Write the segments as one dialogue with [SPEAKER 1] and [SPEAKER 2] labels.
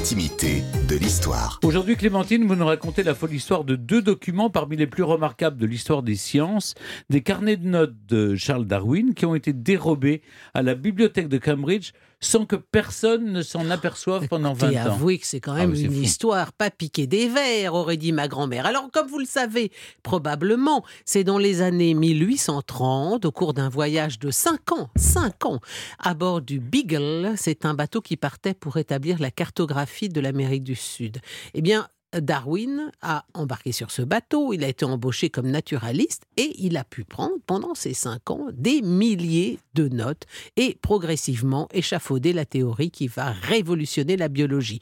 [SPEAKER 1] L'intimité de l'histoire.
[SPEAKER 2] Aujourd'hui, Clémentine, vous nous racontez la folle histoire de deux documents parmi les plus remarquables de l'histoire des sciences, des carnets de notes de Charles Darwin qui ont été dérobés à la bibliothèque de Cambridge sans que personne ne s'en aperçoive pendant 20
[SPEAKER 3] Et
[SPEAKER 2] ans.
[SPEAKER 3] avouez que c'est quand même
[SPEAKER 2] Ah c'est
[SPEAKER 3] une
[SPEAKER 2] fou.
[SPEAKER 3] histoire pas piquée des vers, aurait dit ma grand-mère. Alors, comme vous le savez, probablement, c'est dans les années 1830, au cours d'un voyage de 5 ans, 5 ans, à bord du Beagle, c'est un bateau qui partait pour établir la cartographie de l'Amérique du Sud. Eh bien, Darwin a embarqué sur ce bateau, il a été embauché comme naturaliste et il a pu prendre pendant ces cinq ans des milliers de notes et progressivement échafauder la théorie qui va révolutionner la biologie.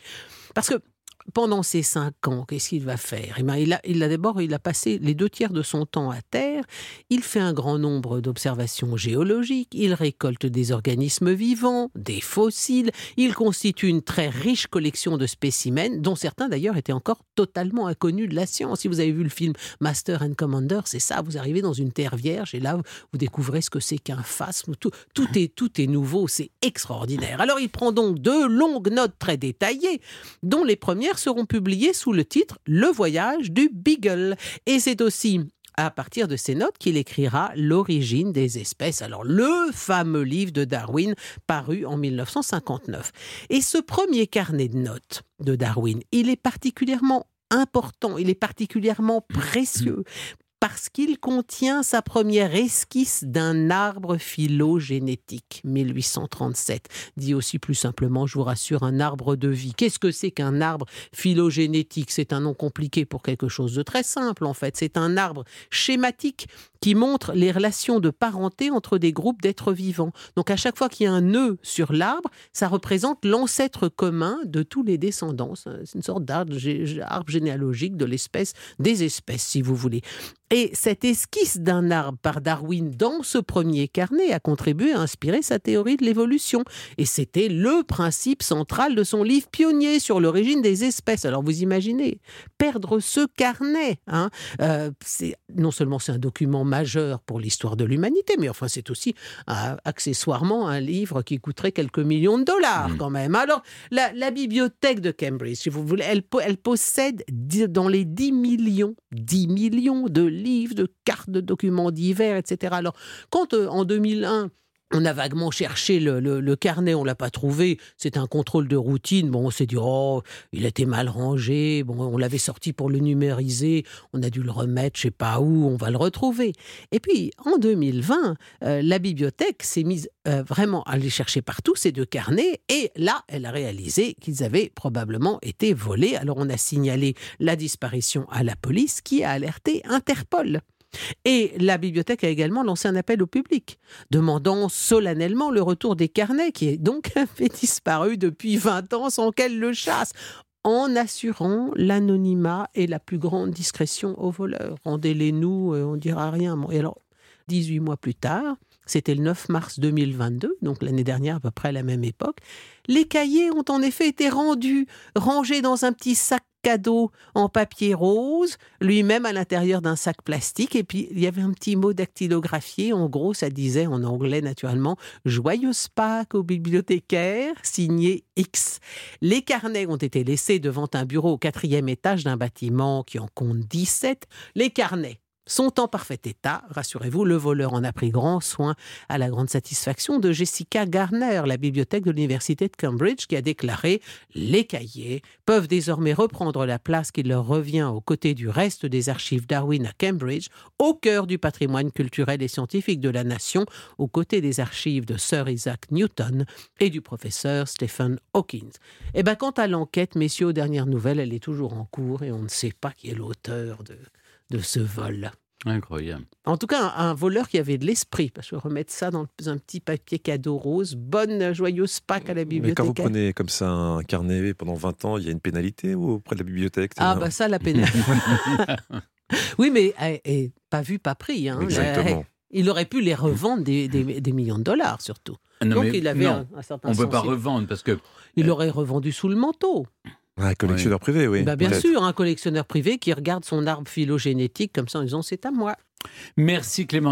[SPEAKER 3] Parce que pendant ces cinq ans, qu'est-ce qu'il va faire? Eh ben, il a, il a d'abord, il a passé les deux tiers de son temps à terre. Il fait un grand nombre d'observations géologiques. Il récolte des organismes vivants, des fossiles. Il constitue une très riche collection de spécimens, dont certains d'ailleurs étaient encore totalement inconnus de la science. Si vous avez vu le film Master and Commander, c'est ça. Vous arrivez dans une terre vierge et là, vous découvrez ce que c'est qu'un phasme. Tout, tout est, tout est nouveau. C'est extraordinaire. Alors, il prend donc deux longues notes très détaillées, dont les premières seront publiées sous le titre Le voyage du Beagle. Et c'est aussi à partir de ces notes qu'il écrira L'origine des espèces, alors le fameux livre de Darwin paru en 1959. Et ce premier carnet de notes de Darwin, il est particulièrement important, il est particulièrement précieux parce qu'il contient sa première esquisse d'un arbre phylogénétique, 1837. Dit aussi plus simplement, je vous rassure, un arbre de vie. Qu'est-ce que c'est qu'un arbre phylogénétique? C'est un nom compliqué pour quelque chose de très simple en fait. C'est un arbre schématique qui montre les relations de parenté entre des groupes d'êtres vivants. Donc à chaque fois qu'il y a un nœud sur l'arbre, ça représente l'ancêtre commun de tous les descendants. C'est une sorte d'arbre gé- arbre généalogique de l'espèce, des espèces si vous voulez. Et cette esquisse d'un arbre par Darwin dans ce premier carnet a contribué à inspirer sa théorie de l'évolution. Et c'était le principe central de son livre pionnier sur l'origine des espèces. Alors vous imaginez, perdre ce carnet, hein, euh, non seulement c'est un document majeur pour l'histoire de l'humanité, mais enfin c'est aussi accessoirement un livre qui coûterait quelques millions de dollars quand même. Alors la, la bibliothèque de Cambridge, si vous voulez, elle, po- elle possède dans les 10 millions, 10 millions de livres, de cartes, de documents divers, etc. Alors quand euh, en 2001 on a vaguement cherché le, le- carnet, on l'a pas trouvé. C'est un contrôle de routine. Bon, on s'est dit, oh, il était mal rangé. Bon, on l'avait sorti pour le numériser. On a dû le remettre, je sais pas où. On va le retrouver. Et puis, en 2020, euh, la bibliothèque s'est mise euh, vraiment à aller chercher partout ces deux carnets. Et là, elle a réalisé qu'ils avaient probablement été volés. Alors, on a signalé la disparition à la police qui a alerté Interpol. Et la bibliothèque a également lancé un appel au public, demandant solennellement le retour des carnets, qui est donc avait disparu depuis 20 ans sans qu'elle le chasse, en assurant l'anonymat et la plus grande discrétion aux voleurs. Rendez-les nous, euh, on dira rien. Et alors, 18 mois plus tard, c'était le 9 mars 2022, donc l'année dernière à peu près à la même époque, les cahiers ont en effet été rendus, rangés dans un petit sac cadeau en papier rose, lui-même à l'intérieur d'un sac plastique. Et puis, il y avait un petit mot dactylographié. En gros, ça disait, en anglais naturellement, Joyeuse Pâques aux bibliothécaires, signé X. Les carnets ont été laissés devant un bureau au quatrième étage d'un bâtiment qui en compte 17. Les carnets sont en parfait état. Rassurez-vous, le voleur en a pris grand soin à la grande satisfaction de Jessica Garner, la bibliothèque de l'Université de Cambridge, qui a déclaré Les cahiers peuvent désormais reprendre la place qui leur revient aux côtés du reste des archives Darwin à Cambridge, au cœur du patrimoine culturel et scientifique de la nation, aux côtés des archives de Sir Isaac Newton et du professeur Stephen Hawkins. Eh bien, quant à l'enquête, messieurs, aux dernières nouvelles, elle est toujours en cours et on ne sait pas qui est l'auteur de ce vol.
[SPEAKER 2] Incroyable.
[SPEAKER 3] En tout cas, un, un voleur qui avait de l'esprit, parce que remettre ça dans un petit papier cadeau rose, bonne joyeuse Pâques à la
[SPEAKER 4] Mais
[SPEAKER 3] bibliothèque.
[SPEAKER 4] quand vous prenez comme ça un carnet pendant 20 ans, il y a une pénalité ou auprès de la bibliothèque
[SPEAKER 3] Ah bah ça, la peine. oui, mais eh, eh, pas vu, pas pris. hein.
[SPEAKER 4] Exactement.
[SPEAKER 3] Eh, Il aurait pu les revendre des, des- des millions de dollars, surtout.
[SPEAKER 2] Non,
[SPEAKER 3] Donc
[SPEAKER 2] mais
[SPEAKER 3] il avait
[SPEAKER 2] non,
[SPEAKER 3] un, un certain
[SPEAKER 2] on ne peut pas revendre parce que
[SPEAKER 3] Il l'aurait revendu sous le manteau.
[SPEAKER 4] Un collectionneur privé, oui.
[SPEAKER 3] Bah, bien sûr, un collectionneur privé qui regarde son arbre phylogénétique comme ça en disant c'est à moi.
[SPEAKER 2] merci Clémentine.